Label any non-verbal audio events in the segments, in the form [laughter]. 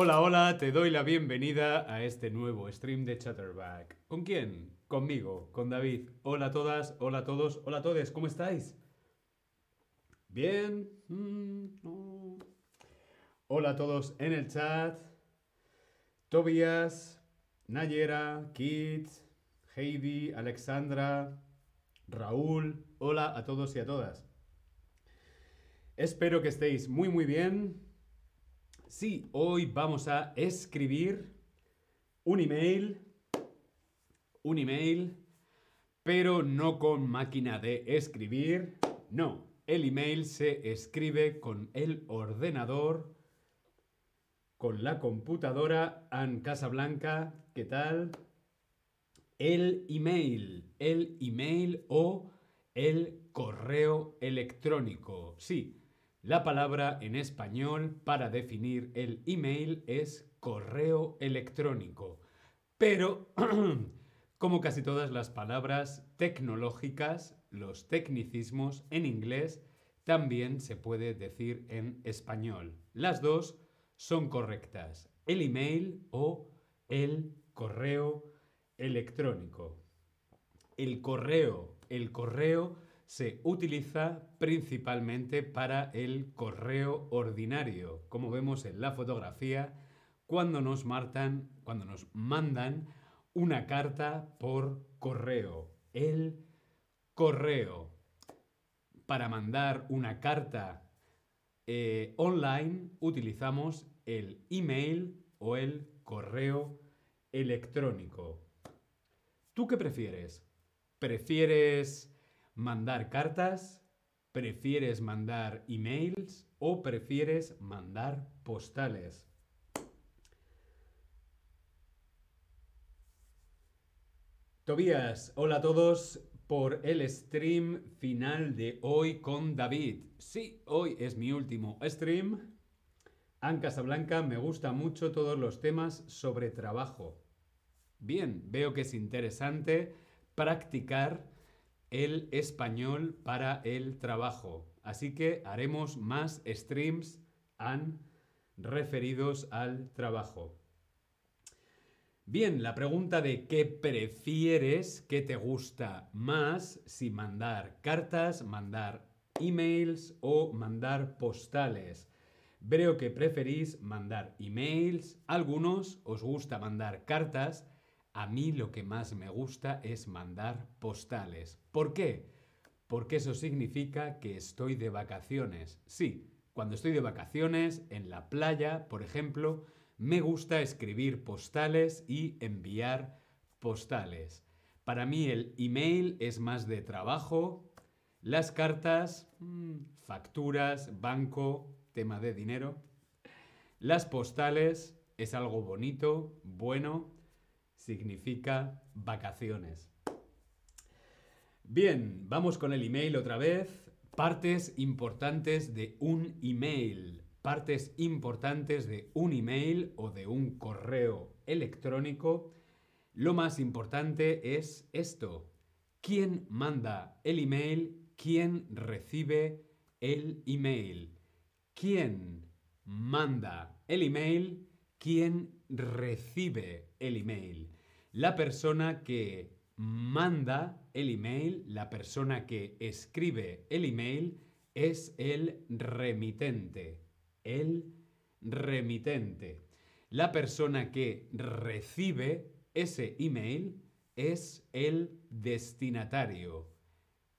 Hola, hola, te doy la bienvenida a este nuevo stream de Chatterback. ¿Con quién? Conmigo, con David. Hola a todas, hola a todos, hola a todos, ¿cómo estáis? ¿Bien? Mm. Hola a todos en el chat. Tobias, Nayera, Kit, Heidi, Alexandra, Raúl. Hola a todos y a todas. Espero que estéis muy muy bien. Sí, hoy vamos a escribir un email, un email, pero no con máquina de escribir, no, el email se escribe con el ordenador, con la computadora en Casablanca, ¿qué tal? El email, el email o el correo electrónico. Sí, la palabra en español para definir el email es correo electrónico. Pero, [clears throat] como casi todas las palabras tecnológicas, los tecnicismos en inglés también se puede decir en español. Las dos son correctas. El email o el correo electrónico. El correo, el correo se utiliza principalmente para el correo ordinario, como vemos en la fotografía, cuando nos, cuando nos mandan una carta por correo. El correo. Para mandar una carta eh, online utilizamos el email o el correo electrónico. ¿Tú qué prefieres? ¿Prefieres mandar cartas? ¿Prefieres mandar emails o prefieres mandar postales? Tobías, hola a todos por el stream final de hoy con David. Sí, hoy es mi último stream. En Casablanca me gusta mucho todos los temas sobre trabajo. Bien, veo que es interesante practicar el español para el trabajo. Así que haremos más streams han referidos al trabajo. Bien, la pregunta de qué prefieres, qué te gusta más, si mandar cartas, mandar emails o mandar postales. Veo que preferís mandar emails, algunos os gusta mandar cartas, a mí lo que más me gusta es mandar postales. ¿Por qué? Porque eso significa que estoy de vacaciones. Sí, cuando estoy de vacaciones, en la playa, por ejemplo, me gusta escribir postales y enviar postales. Para mí el email es más de trabajo, las cartas, mm, facturas, banco, tema de dinero. Las postales es algo bonito, bueno, significa vacaciones. Bien, vamos con el email otra vez. Partes importantes de un email. Partes importantes de un email o de un correo electrónico. Lo más importante es esto. ¿Quién manda el email? ¿Quién recibe el email? ¿Quién manda el email? ¿Quién recibe el email. La persona que manda el email, la persona que escribe el email, es el remitente. El remitente. La persona que recibe ese email es el destinatario.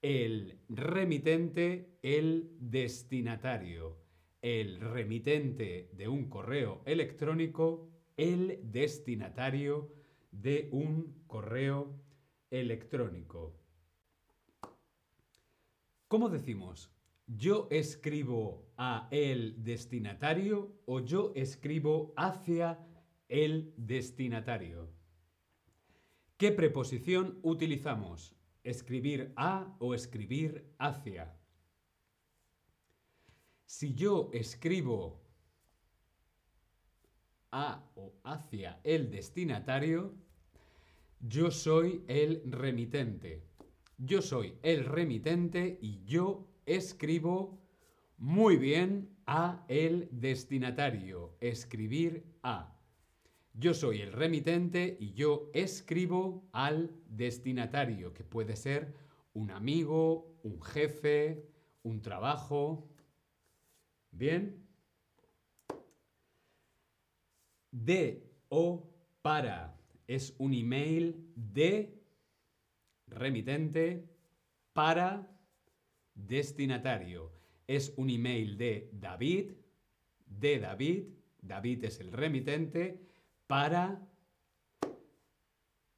El remitente, el destinatario. El remitente de un correo electrónico el destinatario de un correo electrónico. ¿Cómo decimos? ¿Yo escribo a el destinatario o yo escribo hacia el destinatario? ¿Qué preposición utilizamos? ¿Escribir a o escribir hacia? Si yo escribo a o hacia el destinatario, yo soy el remitente. Yo soy el remitente y yo escribo Muy bien, a el destinatario. Escribir a. Yo soy el remitente y yo escribo al destinatario, que puede ser un amigo, un jefe, un trabajo. Bien. De o para es un email de remitente para destinatario. Es un email de David, de David, David es el remitente, para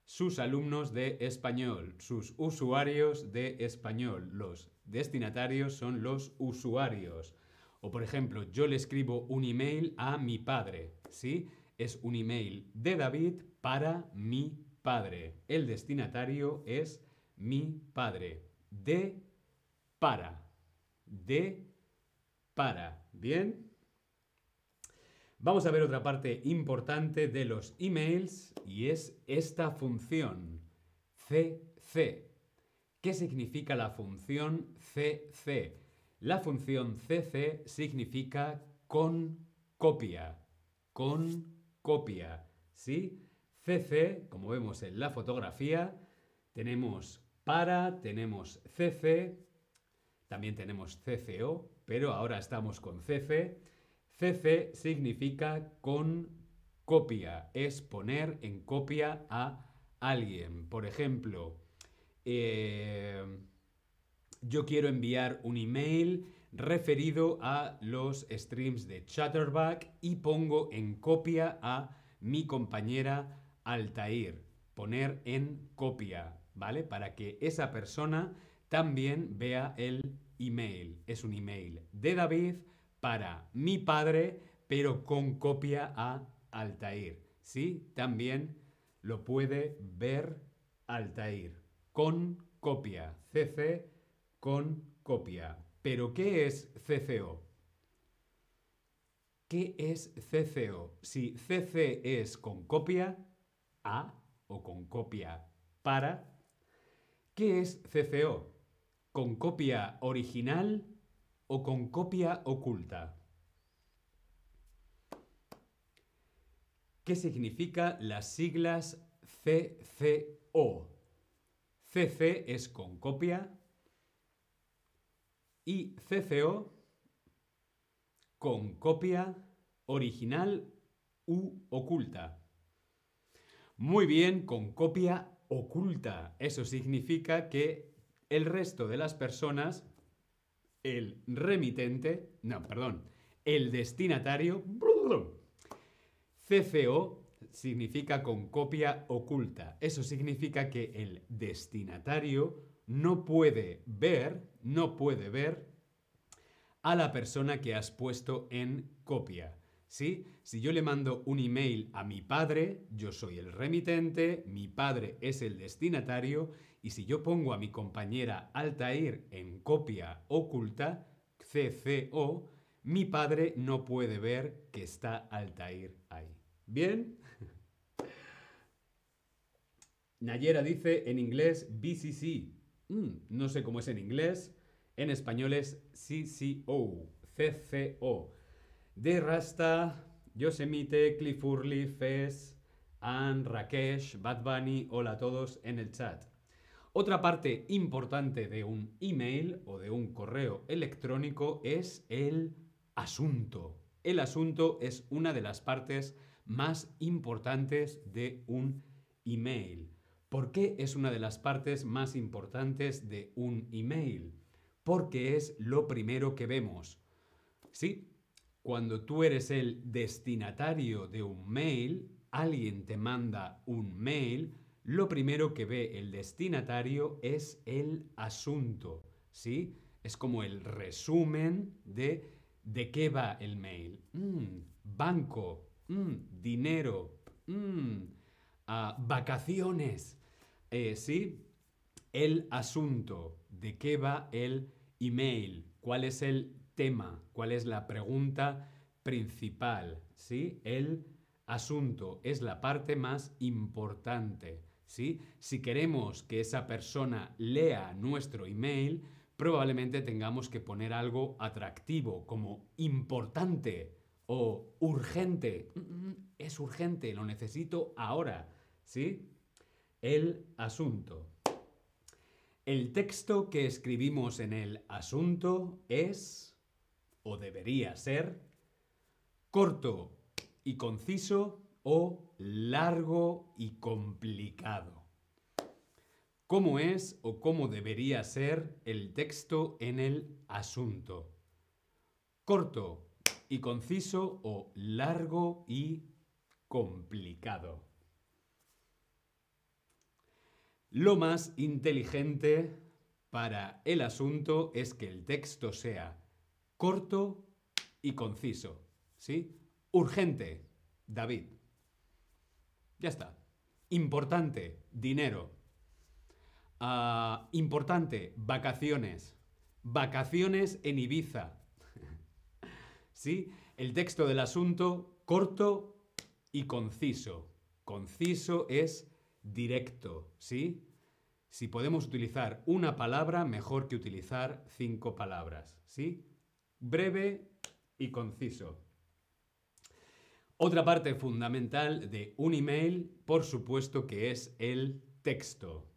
sus alumnos de español, sus usuarios de español. Los destinatarios son los usuarios. O por ejemplo, yo le escribo un email a mi padre, ¿sí? Es un email de David para mi padre. El destinatario es mi padre. De para. De para. ¿Bien? Vamos a ver otra parte importante de los emails y es esta función. CC. ¿Qué significa la función CC? La función CC significa con copia. Con copia. ¿Sí? CC, como vemos en la fotografía, tenemos para, tenemos CC, también tenemos CCO, pero ahora estamos con CC. CC significa con copia, es poner en copia a alguien. Por ejemplo, eh, yo quiero enviar un email referido a los streams de Chatterback y pongo en copia a mi compañera Altair. Poner en copia, ¿vale? Para que esa persona también vea el email. Es un email de David para mi padre, pero con copia a Altair. ¿Sí? También lo puede ver Altair. Con copia. CC con copia. ¿Pero qué es CCO? ¿Qué es CCO? Si CC es con copia a o con copia para, ¿qué es CCO? ¿Con copia original o con copia oculta? ¿Qué significa las siglas CCO? CC es con copia y CCO con copia original u oculta. Muy bien, con copia oculta. Eso significa que el resto de las personas el remitente, no, perdón, el destinatario, CCO significa con copia oculta. Eso significa que el destinatario no puede ver, no puede ver a la persona que has puesto en copia. ¿Sí? Si yo le mando un email a mi padre, yo soy el remitente, mi padre es el destinatario, y si yo pongo a mi compañera Altair en copia oculta, CCO, mi padre no puede ver que está Altair ahí. ¿Bien? [laughs] Nayera dice en inglés BCC. Mm, no sé cómo es en inglés. En español es CCO. CCO de Rasta, Yosemite, Cliff Urley, Fez, Ann, Rakesh, Bad Bunny, hola a todos en el chat. Otra parte importante de un email o de un correo electrónico es el asunto. El asunto es una de las partes más importantes de un email. ¿Por qué es una de las partes más importantes de un email? Porque es lo primero que vemos. Sí, cuando tú eres el destinatario de un mail, alguien te manda un mail, lo primero que ve el destinatario es el asunto, ¿sí? Es como el resumen de de qué va el mail. Mm, banco, mm, dinero, mm, ah, vacaciones, eh, ¿sí? El asunto, de qué va el email, cuál es el tema, cuál es la pregunta principal, ¿sí? El asunto es la parte más importante, ¿sí? Si queremos que esa persona lea nuestro email, probablemente tengamos que poner algo atractivo, como importante o urgente. Mm, mm, es urgente, lo necesito ahora, ¿sí? El asunto. El texto que escribimos en el asunto es, o debería ser, corto y conciso o largo y complicado. ¿Cómo es o cómo debería ser el texto en el asunto? Corto y conciso o largo y complicado. Lo más inteligente para el asunto es que el texto sea corto y conciso. ¿Sí? Urgente, David. Ya está. Importante, dinero. Ah, importante, vacaciones. Vacaciones en Ibiza. [laughs] ¿Sí? El texto del asunto corto y conciso. Conciso es directo, ¿sí? Si podemos utilizar una palabra, mejor que utilizar cinco palabras, ¿sí? Breve y conciso. Otra parte fundamental de un email, por supuesto, que es el texto.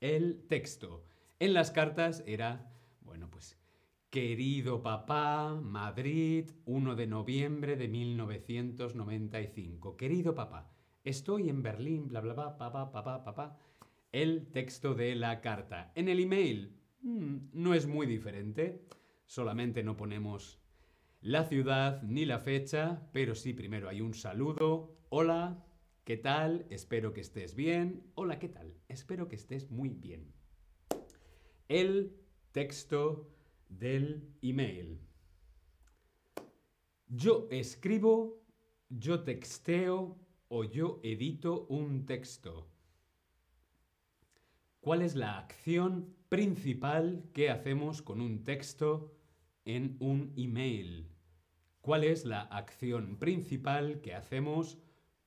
El texto. En las cartas era, bueno, pues, querido papá, Madrid, 1 de noviembre de 1995. Querido papá, Estoy en Berlín, bla, bla, bla, papá, papá, papá. El texto de la carta. En el email mm, no es muy diferente. Solamente no ponemos la ciudad ni la fecha, pero sí primero hay un saludo. Hola, ¿qué tal? Espero que estés bien. Hola, ¿qué tal? Espero que estés muy bien. El texto del email. Yo escribo, yo texteo, o yo edito un texto. ¿Cuál es la acción principal que hacemos con un texto en un email? ¿Cuál es la acción principal que hacemos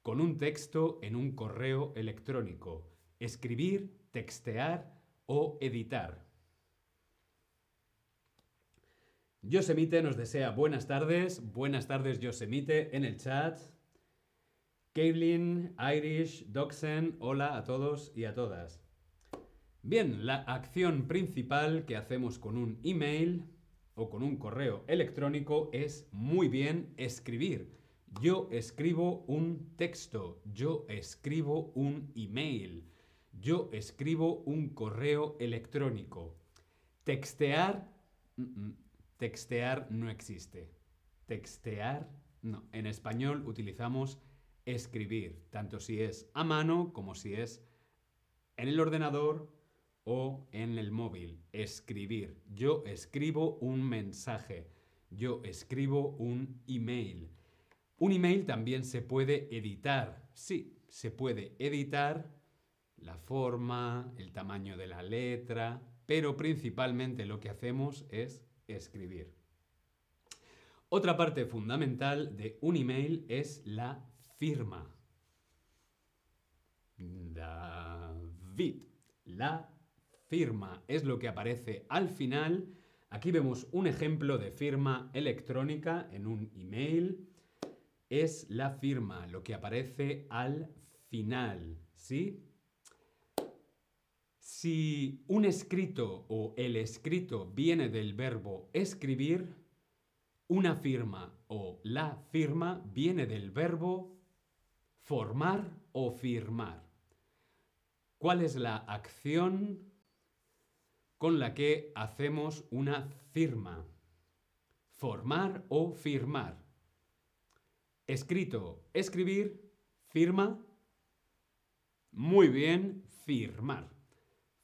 con un texto en un correo electrónico? Escribir, textear o editar. Yosemite nos desea buenas tardes. Buenas tardes, Yosemite, en el chat. Caitlin, Irish, Doxen, hola a todos y a todas. Bien, la acción principal que hacemos con un email o con un correo electrónico es muy bien escribir. Yo escribo un texto, yo escribo un email, yo escribo un correo electrónico. Textear, textear no existe. Textear, no. En español utilizamos escribir, tanto si es a mano como si es en el ordenador o en el móvil. Escribir. Yo escribo un mensaje. Yo escribo un email. Un email también se puede editar. Sí, se puede editar la forma, el tamaño de la letra, pero principalmente lo que hacemos es escribir. Otra parte fundamental de un email es la firma. David. La firma es lo que aparece al final. Aquí vemos un ejemplo de firma electrónica en un email. Es la firma, lo que aparece al final. ¿Sí? Si un escrito o el escrito viene del verbo escribir, una firma o la firma viene del verbo formar o firmar. ¿Cuál es la acción con la que hacemos una firma? Formar o firmar. Escrito, escribir, firma. Muy bien, firmar.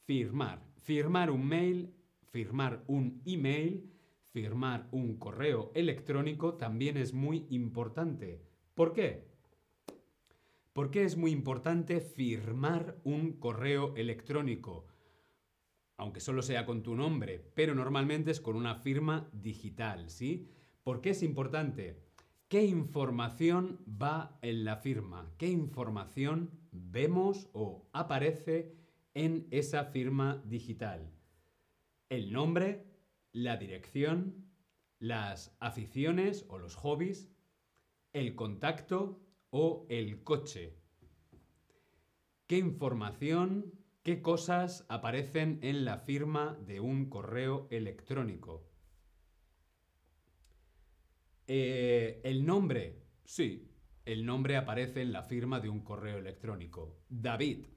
Firmar. Firmar un mail, firmar un email, firmar un correo electrónico también es muy importante. ¿Por qué? ¿Por qué es muy importante firmar un correo electrónico? Aunque solo sea con tu nombre, pero normalmente es con una firma digital, ¿sí? ¿Por qué es importante? ¿Qué información va en la firma? ¿Qué información vemos o aparece en esa firma digital? El nombre, la dirección, las aficiones o los hobbies, el contacto o el coche. ¿Qué información, qué cosas aparecen en la firma de un correo electrónico? Eh, el nombre, sí, el nombre aparece en la firma de un correo electrónico. David.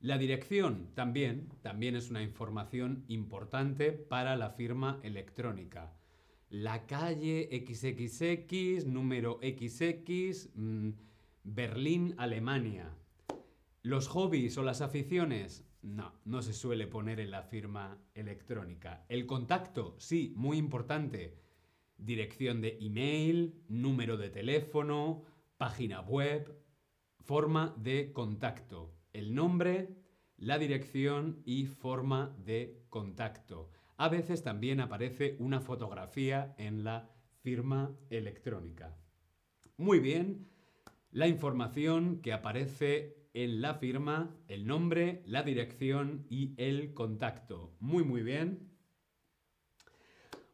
La dirección también, también es una información importante para la firma electrónica. La calle XXX, número XX, mm, Berlín, Alemania. Los hobbies o las aficiones, no, no se suele poner en la firma electrónica. El contacto, sí, muy importante. Dirección de email, número de teléfono, página web, forma de contacto. El nombre, la dirección y forma de contacto. A veces también aparece una fotografía en la firma electrónica. Muy bien, la información que aparece en la firma, el nombre, la dirección y el contacto. Muy, muy bien.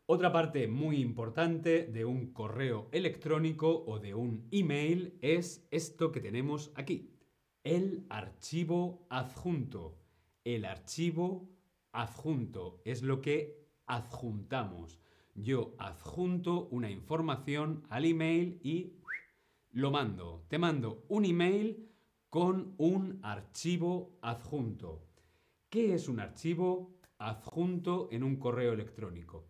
Otra parte muy importante de un correo electrónico o de un email es esto que tenemos aquí, el archivo adjunto. El archivo adjunto es lo que adjuntamos. Yo adjunto una información al email y lo mando. Te mando un email con un archivo adjunto. ¿Qué es un archivo adjunto en un correo electrónico?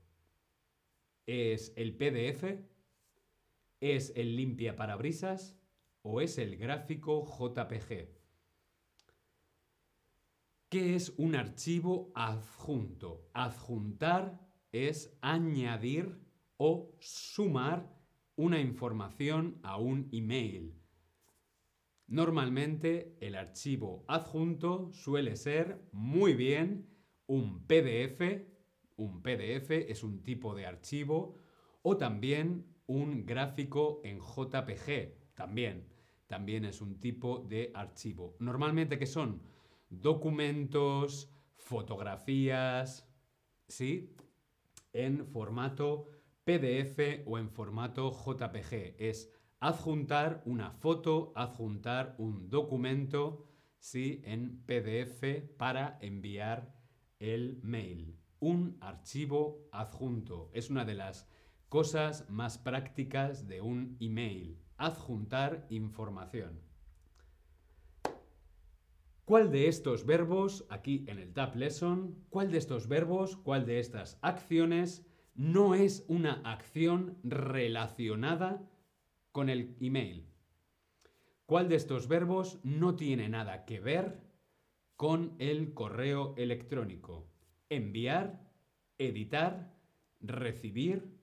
¿Es el PDF? ¿Es el limpia parabrisas? ¿O es el gráfico JPG? ¿Qué es un archivo adjunto? Adjuntar es añadir o sumar una información a un email. Normalmente el archivo adjunto suele ser muy bien un PDF, un PDF es un tipo de archivo, o también un gráfico en JPG, también, también es un tipo de archivo. Normalmente que son documentos, fotografías, ¿sí? En formato PDF o en formato JPG. Es adjuntar una foto, adjuntar un documento, ¿sí? En PDF para enviar el mail. Un archivo adjunto. Es una de las cosas más prácticas de un email. Adjuntar información. ¿Cuál de estos verbos, aquí en el Tab Lesson, cuál de estos verbos, cuál de estas acciones no es una acción relacionada con el email. ¿Cuál de estos verbos no tiene nada que ver con el correo electrónico? Enviar, editar, recibir,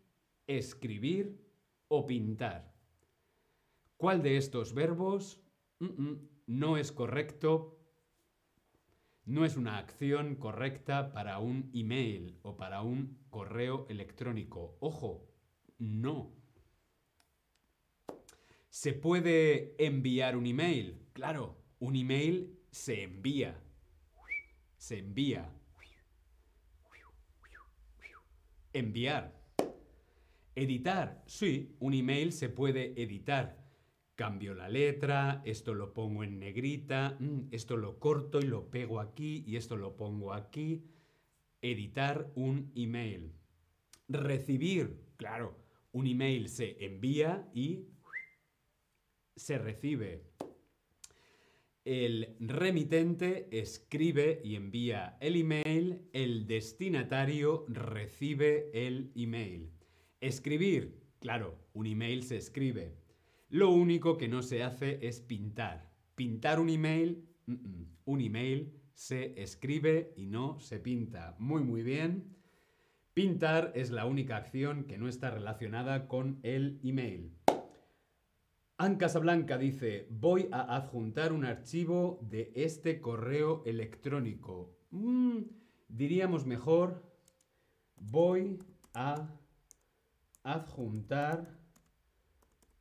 escribir o pintar. ¿Cuál de estos verbos no es correcto? No es una acción correcta para un email o para un correo electrónico. Ojo, no. ¿Se puede enviar un email? Claro, un email se envía. Se envía. Enviar. Editar. Sí, un email se puede editar. Cambio la letra, esto lo pongo en negrita, mm, esto lo corto y lo pego aquí y esto lo pongo aquí. Editar un email. Recibir. Claro, un email se envía y se recibe. El remitente escribe y envía el email, el destinatario recibe el email. Escribir, claro, un email se escribe. Lo único que no se hace es pintar. Pintar un email, un email se escribe y no se pinta. Muy, muy bien. Pintar es la única acción que no está relacionada con el email. Anne Casablanca dice, voy a adjuntar un archivo de este correo electrónico. Mm, diríamos mejor, voy a adjuntar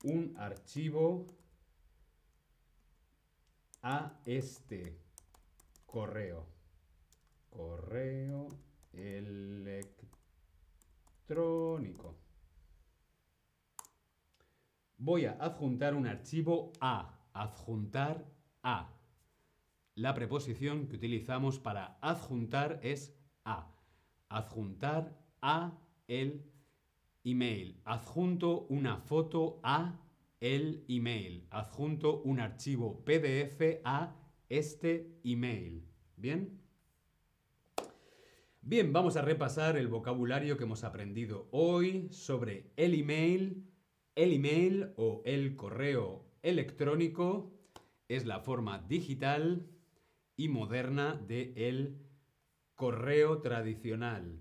un archivo a este correo. Correo electrónico. Voy a adjuntar un archivo a. Adjuntar a. La preposición que utilizamos para adjuntar es a. Adjuntar a el email. Adjunto una foto a el email. Adjunto un archivo PDF a este email. ¿Bien? Bien, vamos a repasar el vocabulario que hemos aprendido hoy sobre el email. El email o el correo electrónico es la forma digital y moderna de el correo tradicional.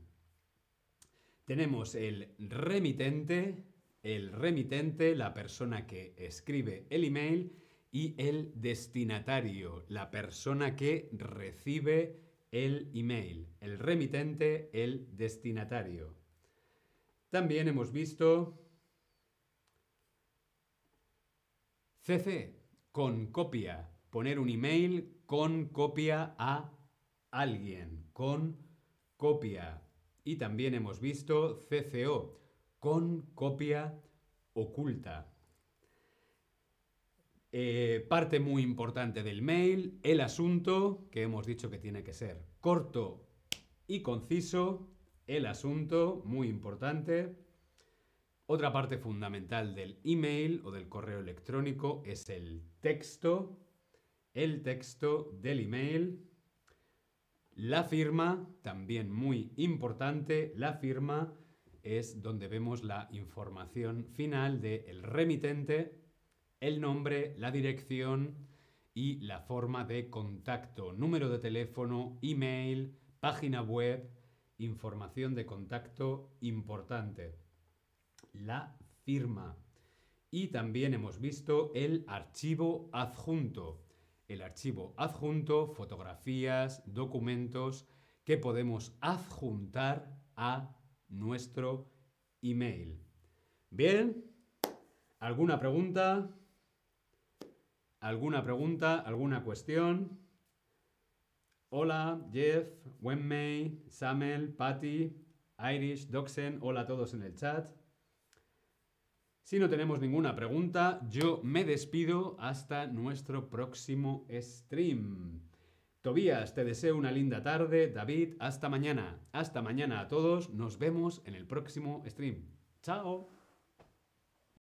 Tenemos el remitente, el remitente, la persona que escribe el email, y el destinatario, la persona que recibe el email, el remitente, el destinatario. También hemos visto CC, con copia, poner un email con copia a alguien, con copia. Y también hemos visto CCO, con copia oculta. Eh, parte muy importante del mail, el asunto, que hemos dicho que tiene que ser corto y conciso. El asunto, muy importante. Otra parte fundamental del email o del correo electrónico es el texto. El texto del email. La firma, también muy importante. La firma es donde vemos la información final del remitente el nombre, la dirección y la forma de contacto, número de teléfono, email, página web, información de contacto importante. La firma. Y también hemos visto el archivo adjunto. El archivo adjunto, fotografías, documentos que podemos adjuntar a nuestro email. Bien, ¿alguna pregunta? ¿Alguna pregunta? ¿Alguna cuestión? Hola, Jeff, Wenmei, Samuel, Patty, Irish, Doxen, hola a todos en el chat. Si no tenemos ninguna pregunta, yo me despido hasta nuestro próximo stream. Tobías, te deseo una linda tarde. David, hasta mañana. Hasta mañana a todos. Nos vemos en el próximo stream. Chao.